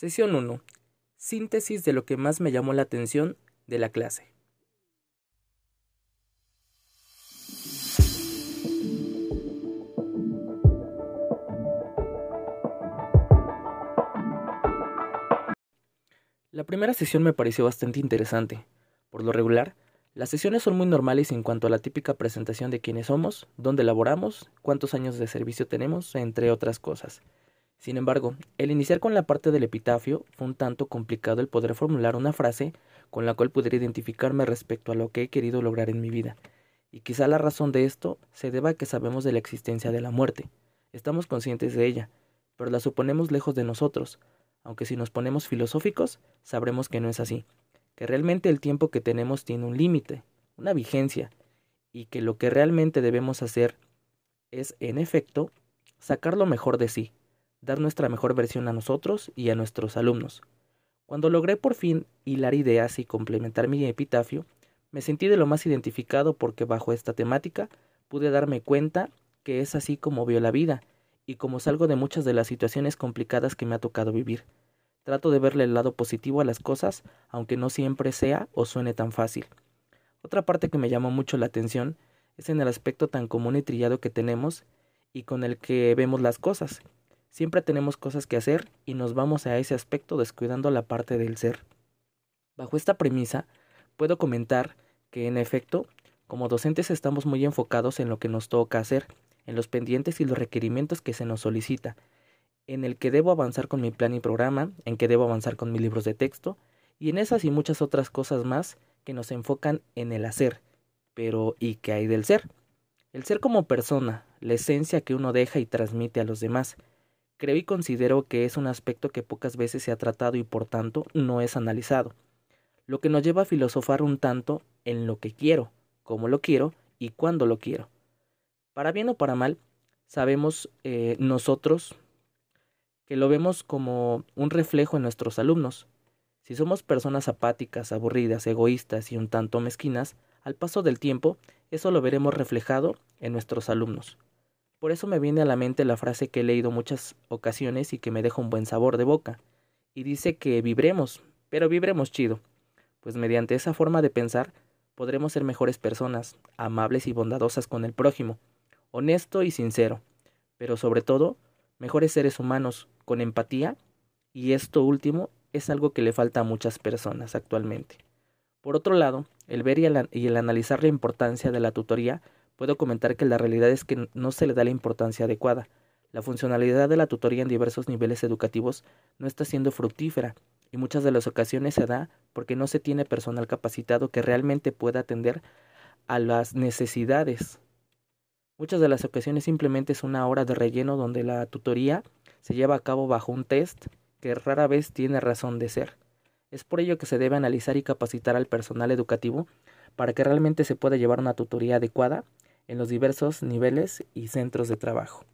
Sesión 1. Síntesis de lo que más me llamó la atención de la clase. La primera sesión me pareció bastante interesante. Por lo regular, las sesiones son muy normales en cuanto a la típica presentación de quiénes somos, dónde laboramos, cuántos años de servicio tenemos, entre otras cosas. Sin embargo, el iniciar con la parte del epitafio fue un tanto complicado el poder formular una frase con la cual pudiera identificarme respecto a lo que he querido lograr en mi vida. Y quizá la razón de esto se deba a que sabemos de la existencia de la muerte. Estamos conscientes de ella, pero la suponemos lejos de nosotros, aunque si nos ponemos filosóficos, sabremos que no es así, que realmente el tiempo que tenemos tiene un límite, una vigencia, y que lo que realmente debemos hacer es, en efecto, sacar lo mejor de sí, dar nuestra mejor versión a nosotros y a nuestros alumnos. Cuando logré por fin hilar ideas y complementar mi epitafio, me sentí de lo más identificado porque bajo esta temática pude darme cuenta que es así como veo la vida y como salgo de muchas de las situaciones complicadas que me ha tocado vivir. Trato de verle el lado positivo a las cosas, aunque no siempre sea o suene tan fácil. Otra parte que me llamó mucho la atención es en el aspecto tan común y trillado que tenemos y con el que vemos las cosas, Siempre tenemos cosas que hacer y nos vamos a ese aspecto descuidando la parte del ser. Bajo esta premisa, puedo comentar que, en efecto, como docentes estamos muy enfocados en lo que nos toca hacer, en los pendientes y los requerimientos que se nos solicita, en el que debo avanzar con mi plan y programa, en que debo avanzar con mis libros de texto, y en esas y muchas otras cosas más que nos enfocan en el hacer. Pero, ¿y qué hay del ser? El ser como persona, la esencia que uno deja y transmite a los demás, Creo y considero que es un aspecto que pocas veces se ha tratado y por tanto no es analizado, lo que nos lleva a filosofar un tanto en lo que quiero, cómo lo quiero y cuándo lo quiero. Para bien o para mal, sabemos eh, nosotros que lo vemos como un reflejo en nuestros alumnos. Si somos personas apáticas, aburridas, egoístas y un tanto mezquinas, al paso del tiempo, eso lo veremos reflejado en nuestros alumnos. Por eso me viene a la mente la frase que he leído muchas ocasiones y que me deja un buen sabor de boca. Y dice que vibremos, pero vibremos chido. Pues mediante esa forma de pensar podremos ser mejores personas, amables y bondadosas con el prójimo, honesto y sincero, pero sobre todo, mejores seres humanos, con empatía, y esto último es algo que le falta a muchas personas actualmente. Por otro lado, el ver y el, y el analizar la importancia de la tutoría puedo comentar que la realidad es que no se le da la importancia adecuada. La funcionalidad de la tutoría en diversos niveles educativos no está siendo fructífera y muchas de las ocasiones se da porque no se tiene personal capacitado que realmente pueda atender a las necesidades. Muchas de las ocasiones simplemente es una hora de relleno donde la tutoría se lleva a cabo bajo un test que rara vez tiene razón de ser. Es por ello que se debe analizar y capacitar al personal educativo para que realmente se pueda llevar una tutoría adecuada en los diversos niveles y centros de trabajo.